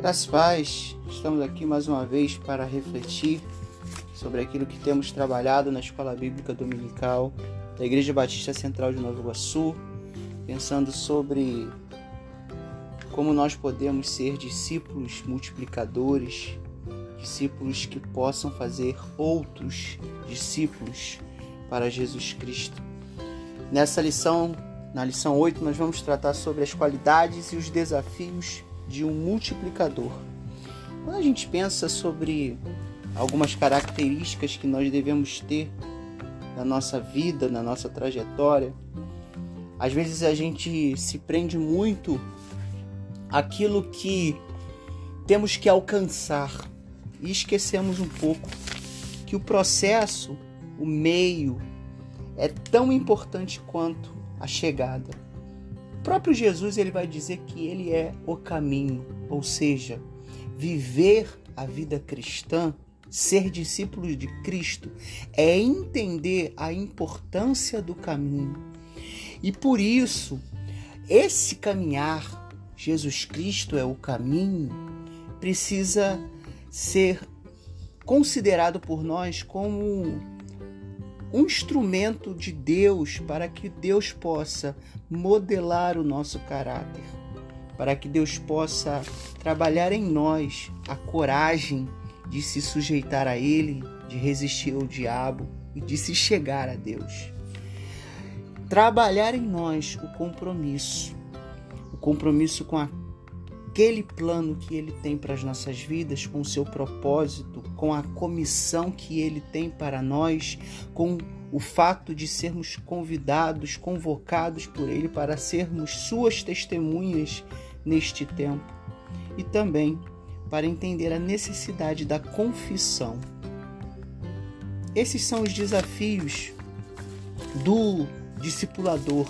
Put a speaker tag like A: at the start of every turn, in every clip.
A: Graças paz, estamos aqui mais uma vez para refletir sobre aquilo que temos trabalhado na Escola Bíblica Dominical da Igreja Batista Central de Nova Iguaçu, pensando sobre como nós podemos ser discípulos multiplicadores, discípulos que possam fazer outros discípulos para Jesus Cristo. Nessa lição, na lição 8, nós vamos tratar sobre as qualidades e os desafios de um multiplicador. Quando a gente pensa sobre algumas características que nós devemos ter na nossa vida, na nossa trajetória, às vezes a gente se prende muito aquilo que temos que alcançar e esquecemos um pouco que o processo, o meio, é tão importante quanto a chegada próprio Jesus ele vai dizer que ele é o caminho, ou seja, viver a vida cristã, ser discípulo de Cristo, é entender a importância do caminho. E por isso, esse caminhar, Jesus Cristo é o caminho, precisa ser considerado por nós como um instrumento de Deus para que Deus possa modelar o nosso caráter, para que Deus possa trabalhar em nós a coragem de se sujeitar a Ele, de resistir ao diabo e de se chegar a Deus. Trabalhar em nós o compromisso, o compromisso com a aquele plano que ele tem para as nossas vidas, com o seu propósito, com a comissão que ele tem para nós, com o fato de sermos convidados, convocados por ele para sermos suas testemunhas neste tempo e também para entender a necessidade da confissão. Esses são os desafios do discipulador.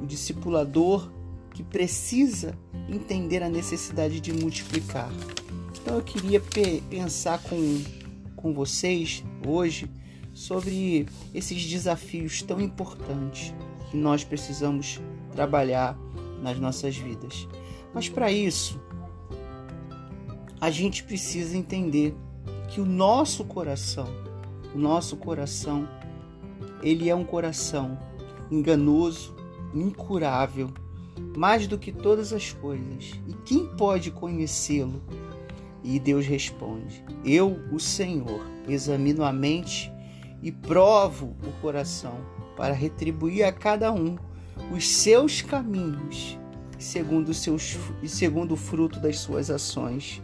A: O discipulador que precisa entender a necessidade de multiplicar. Então eu queria pensar com, com vocês hoje sobre esses desafios tão importantes que nós precisamos trabalhar nas nossas vidas. Mas para isso, a gente precisa entender que o nosso coração, o nosso coração, ele é um coração enganoso, incurável, mais do que todas as coisas. E quem pode conhecê-lo? E Deus responde: Eu, o Senhor, examino a mente e provo o coração para retribuir a cada um os seus caminhos segundo, seus, segundo o fruto das suas ações.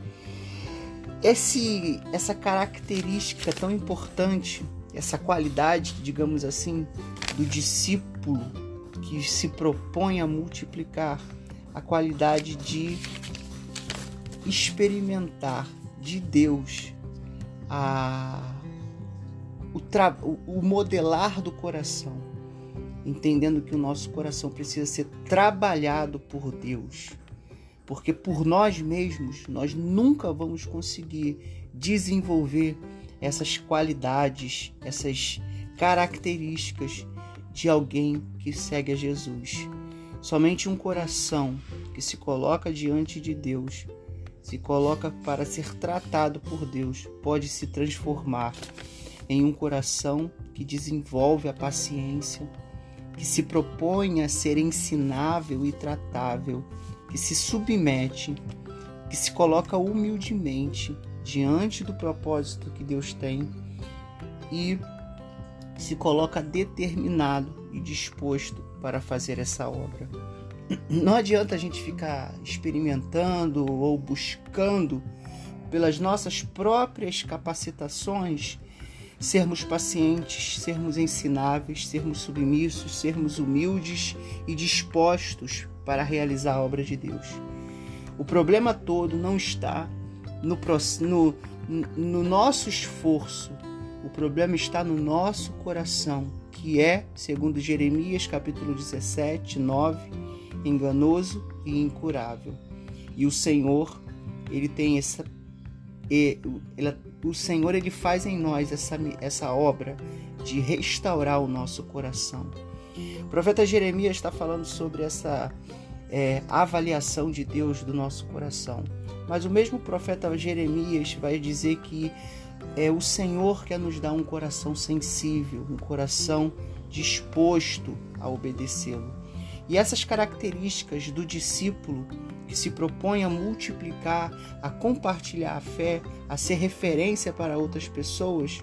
A: Esse, essa característica tão importante, essa qualidade, digamos assim, do discípulo que se propõe a multiplicar a qualidade de experimentar de Deus a, o, tra, o modelar do coração, entendendo que o nosso coração precisa ser trabalhado por Deus, porque por nós mesmos nós nunca vamos conseguir desenvolver essas qualidades, essas características de alguém que segue a Jesus. Somente um coração que se coloca diante de Deus, se coloca para ser tratado por Deus, pode se transformar em um coração que desenvolve a paciência, que se propõe a ser ensinável e tratável, que se submete, que se coloca humildemente diante do propósito que Deus tem e se coloca determinado e disposto para fazer essa obra. Não adianta a gente ficar experimentando ou buscando pelas nossas próprias capacitações sermos pacientes, sermos ensináveis, sermos submissos, sermos humildes e dispostos para realizar a obra de Deus. O problema todo não está no, no, no nosso esforço o problema está no nosso coração, que é, segundo Jeremias capítulo 17, 9, enganoso e incurável. E o Senhor, ele tem essa ele, o Senhor ele faz em nós essa, essa obra de restaurar o nosso coração. O profeta Jeremias está falando sobre essa é, avaliação de Deus do nosso coração. Mas o mesmo profeta Jeremias vai dizer que é o Senhor quer nos dar um coração sensível, um coração disposto a obedecê-lo. E essas características do discípulo que se propõe a multiplicar, a compartilhar a fé, a ser referência para outras pessoas,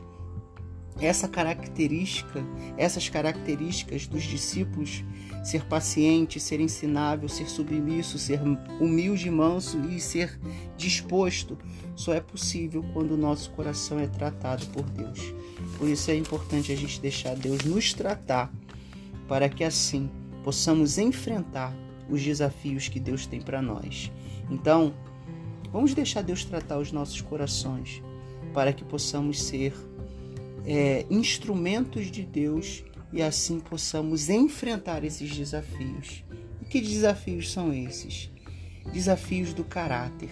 A: essa característica, essas características dos discípulos, ser paciente, ser ensinável, ser submisso, ser humilde manso e ser disposto, só é possível quando o nosso coração é tratado por Deus. Por isso é importante a gente deixar Deus nos tratar, para que assim possamos enfrentar os desafios que Deus tem para nós. Então, vamos deixar Deus tratar os nossos corações, para que possamos ser é, instrumentos de Deus e assim possamos enfrentar esses desafios. E que desafios são esses? Desafios do caráter,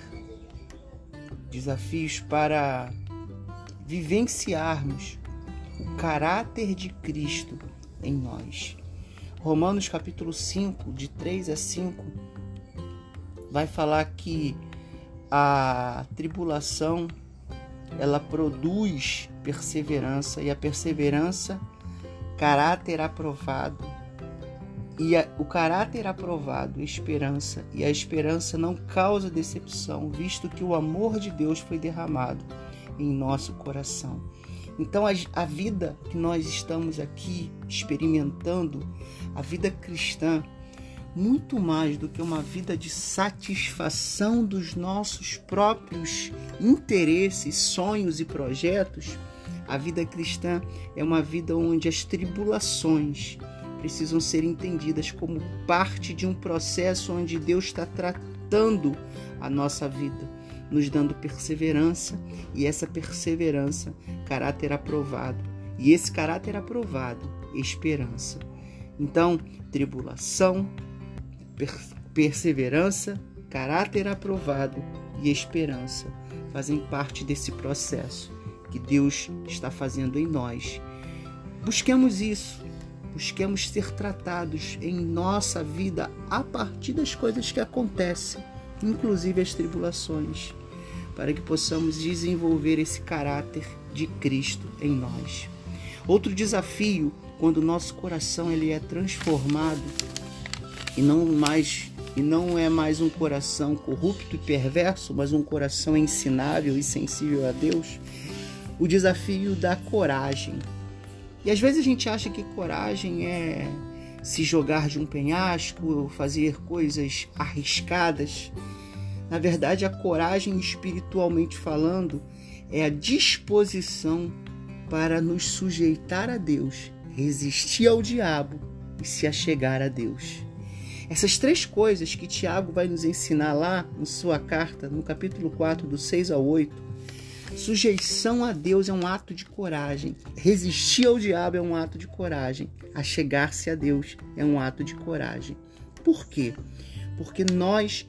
A: desafios para vivenciarmos o caráter de Cristo em nós. Romanos capítulo 5, de 3 a 5, vai falar que a tribulação ela produz perseverança e a perseverança caráter aprovado e a, o caráter aprovado esperança e a esperança não causa decepção visto que o amor de Deus foi derramado em nosso coração. Então a, a vida que nós estamos aqui experimentando a vida cristã muito mais do que uma vida de satisfação dos nossos próprios interesses, sonhos e projetos, a vida cristã é uma vida onde as tribulações precisam ser entendidas como parte de um processo onde Deus está tratando a nossa vida, nos dando perseverança e essa perseverança, caráter aprovado. E esse caráter aprovado, esperança. Então, tribulação, perseverança, caráter aprovado e esperança fazem parte desse processo que Deus está fazendo em nós. Busquemos isso, busquemos ser tratados em nossa vida a partir das coisas que acontecem, inclusive as tribulações, para que possamos desenvolver esse caráter de Cristo em nós. Outro desafio, quando o nosso coração ele é transformado e não mais e não é mais um coração corrupto e perverso, mas um coração ensinável e sensível a Deus, o desafio da coragem. E às vezes a gente acha que coragem é se jogar de um penhasco, fazer coisas arriscadas. Na verdade, a coragem, espiritualmente falando, é a disposição para nos sujeitar a Deus, resistir ao diabo e se achegar a Deus. Essas três coisas que Tiago vai nos ensinar lá em sua carta, no capítulo 4, do 6 ao 8. Sujeição a Deus é um ato de coragem. Resistir ao diabo é um ato de coragem. Achegar-se a Deus é um ato de coragem. Por quê? Porque nós,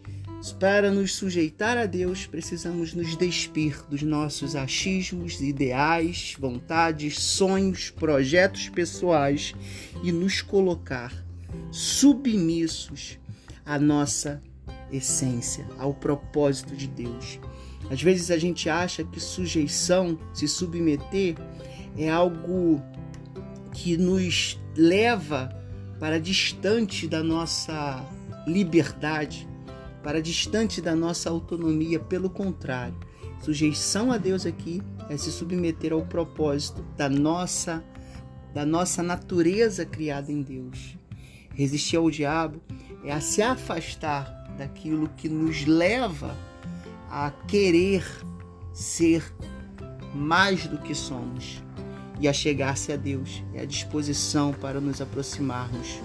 A: para nos sujeitar a Deus, precisamos nos despir dos nossos achismos, ideais, vontades, sonhos, projetos pessoais e nos colocar submissos à nossa essência, ao propósito de Deus. Às vezes a gente acha que sujeição, se submeter, é algo que nos leva para distante da nossa liberdade, para distante da nossa autonomia. Pelo contrário, sujeição a Deus aqui é se submeter ao propósito da nossa da nossa natureza criada em Deus. Resistir ao diabo é a se afastar daquilo que nos leva a querer ser mais do que somos e a chegar-se a Deus. É a disposição para nos aproximarmos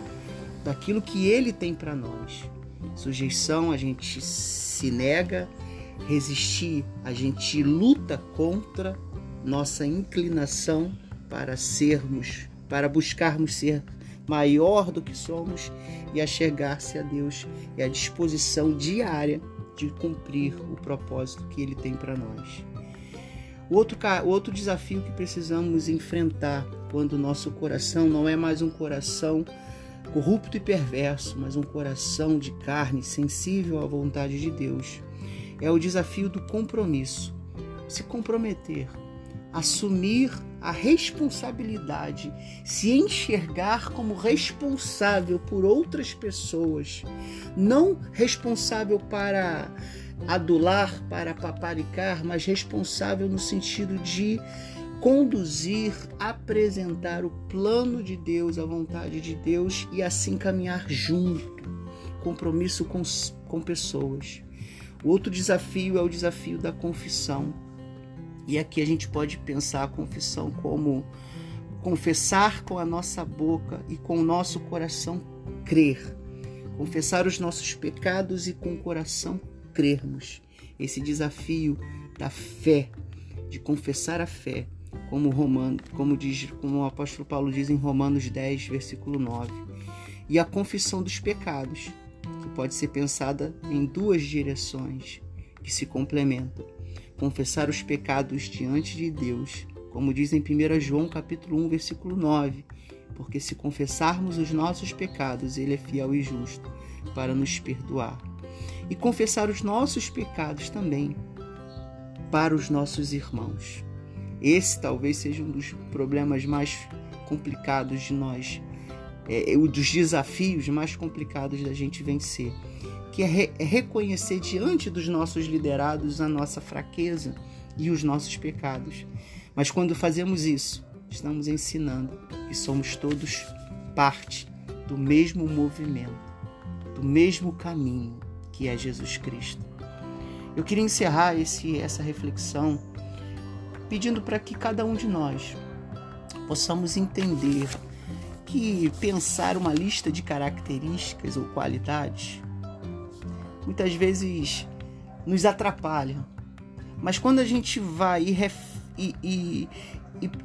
A: daquilo que Ele tem para nós. Sujeição, a gente se nega, resistir, a gente luta contra nossa inclinação para sermos, para buscarmos ser maior do que somos e a chegar-se a Deus e a disposição diária de cumprir o propósito que Ele tem para nós. O outro, outro desafio que precisamos enfrentar quando o nosso coração não é mais um coração corrupto e perverso, mas um coração de carne sensível à vontade de Deus, é o desafio do compromisso. Se comprometer, assumir a responsabilidade, se enxergar como responsável por outras pessoas, não responsável para adular, para paparicar, mas responsável no sentido de conduzir, apresentar o plano de Deus, a vontade de Deus e assim caminhar junto, compromisso com, com pessoas. O outro desafio é o desafio da confissão. E aqui a gente pode pensar a confissão como confessar com a nossa boca e com o nosso coração crer. Confessar os nossos pecados e com o coração crermos. Esse desafio da fé, de confessar a fé, como, Romano, como, diz, como o apóstolo Paulo diz em Romanos 10, versículo 9. E a confissão dos pecados, que pode ser pensada em duas direções que se complementam. Confessar os pecados diante de Deus, como diz em 1 João capítulo 1, versículo 9, porque se confessarmos os nossos pecados, ele é fiel e justo para nos perdoar. E confessar os nossos pecados também para os nossos irmãos. Esse talvez seja um dos problemas mais complicados de nós, é, um dos desafios mais complicados da gente vencer, que é, re é reconhecer diante dos nossos liderados a nossa fraqueza e os nossos pecados. Mas quando fazemos isso, estamos ensinando que somos todos parte do mesmo movimento, do mesmo caminho que é Jesus Cristo. Eu queria encerrar esse, essa reflexão pedindo para que cada um de nós possamos entender que pensar uma lista de características ou qualidades muitas vezes nos atrapalha. Mas quando a gente vai e, ref, e, e,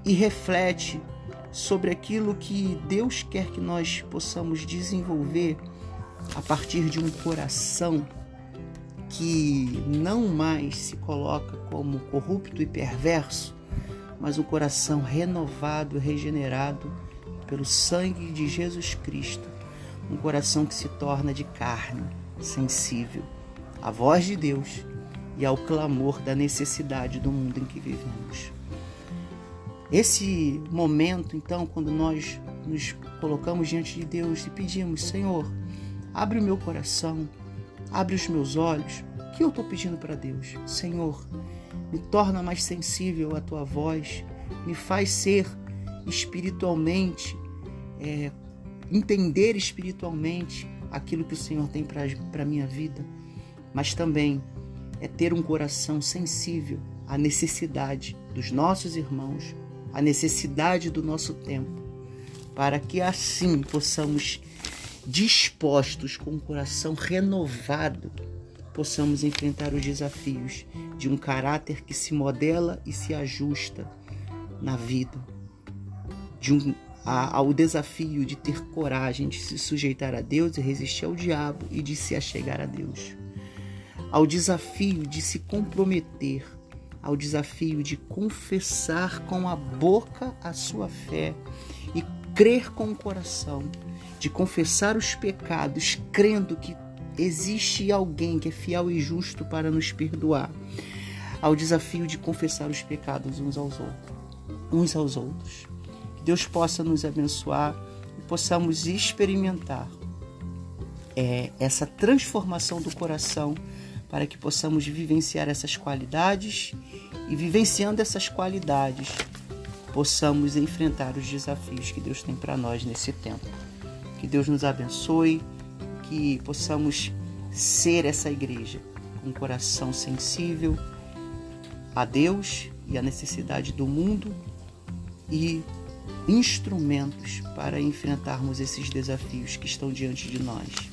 A: e, reflete sobre aquilo que Deus quer que nós possamos desenvolver a partir de um coração que não mais se coloca como corrupto e perverso, mas um coração renovado regenerado pelo sangue de Jesus Cristo, um coração que se torna de carne, sensível à voz de Deus e ao clamor da necessidade do mundo em que vivemos. Esse momento, então, quando nós nos colocamos diante de Deus e pedimos, Senhor, abre o meu coração, Abre os meus olhos. O que eu estou pedindo para Deus? Senhor, me torna mais sensível à tua voz, me faz ser espiritualmente, é, entender espiritualmente aquilo que o Senhor tem para a minha vida, mas também é ter um coração sensível à necessidade dos nossos irmãos, à necessidade do nosso tempo, para que assim possamos dispostos, com o coração renovado, possamos enfrentar os desafios de um caráter que se modela e se ajusta na vida, de um, a, ao desafio de ter coragem de se sujeitar a Deus e resistir ao diabo e de se achegar a Deus, ao desafio de se comprometer, ao desafio de confessar com a boca a sua fé e crer com o coração. De confessar os pecados, crendo que existe alguém que é fiel e justo para nos perdoar, ao desafio de confessar os pecados uns aos outros, uns aos outros. Que Deus possa nos abençoar e possamos experimentar é, essa transformação do coração para que possamos vivenciar essas qualidades e vivenciando essas qualidades possamos enfrentar os desafios que Deus tem para nós nesse tempo. Que Deus nos abençoe, que possamos ser essa igreja com um coração sensível a Deus e à necessidade do mundo e instrumentos para enfrentarmos esses desafios que estão diante de nós.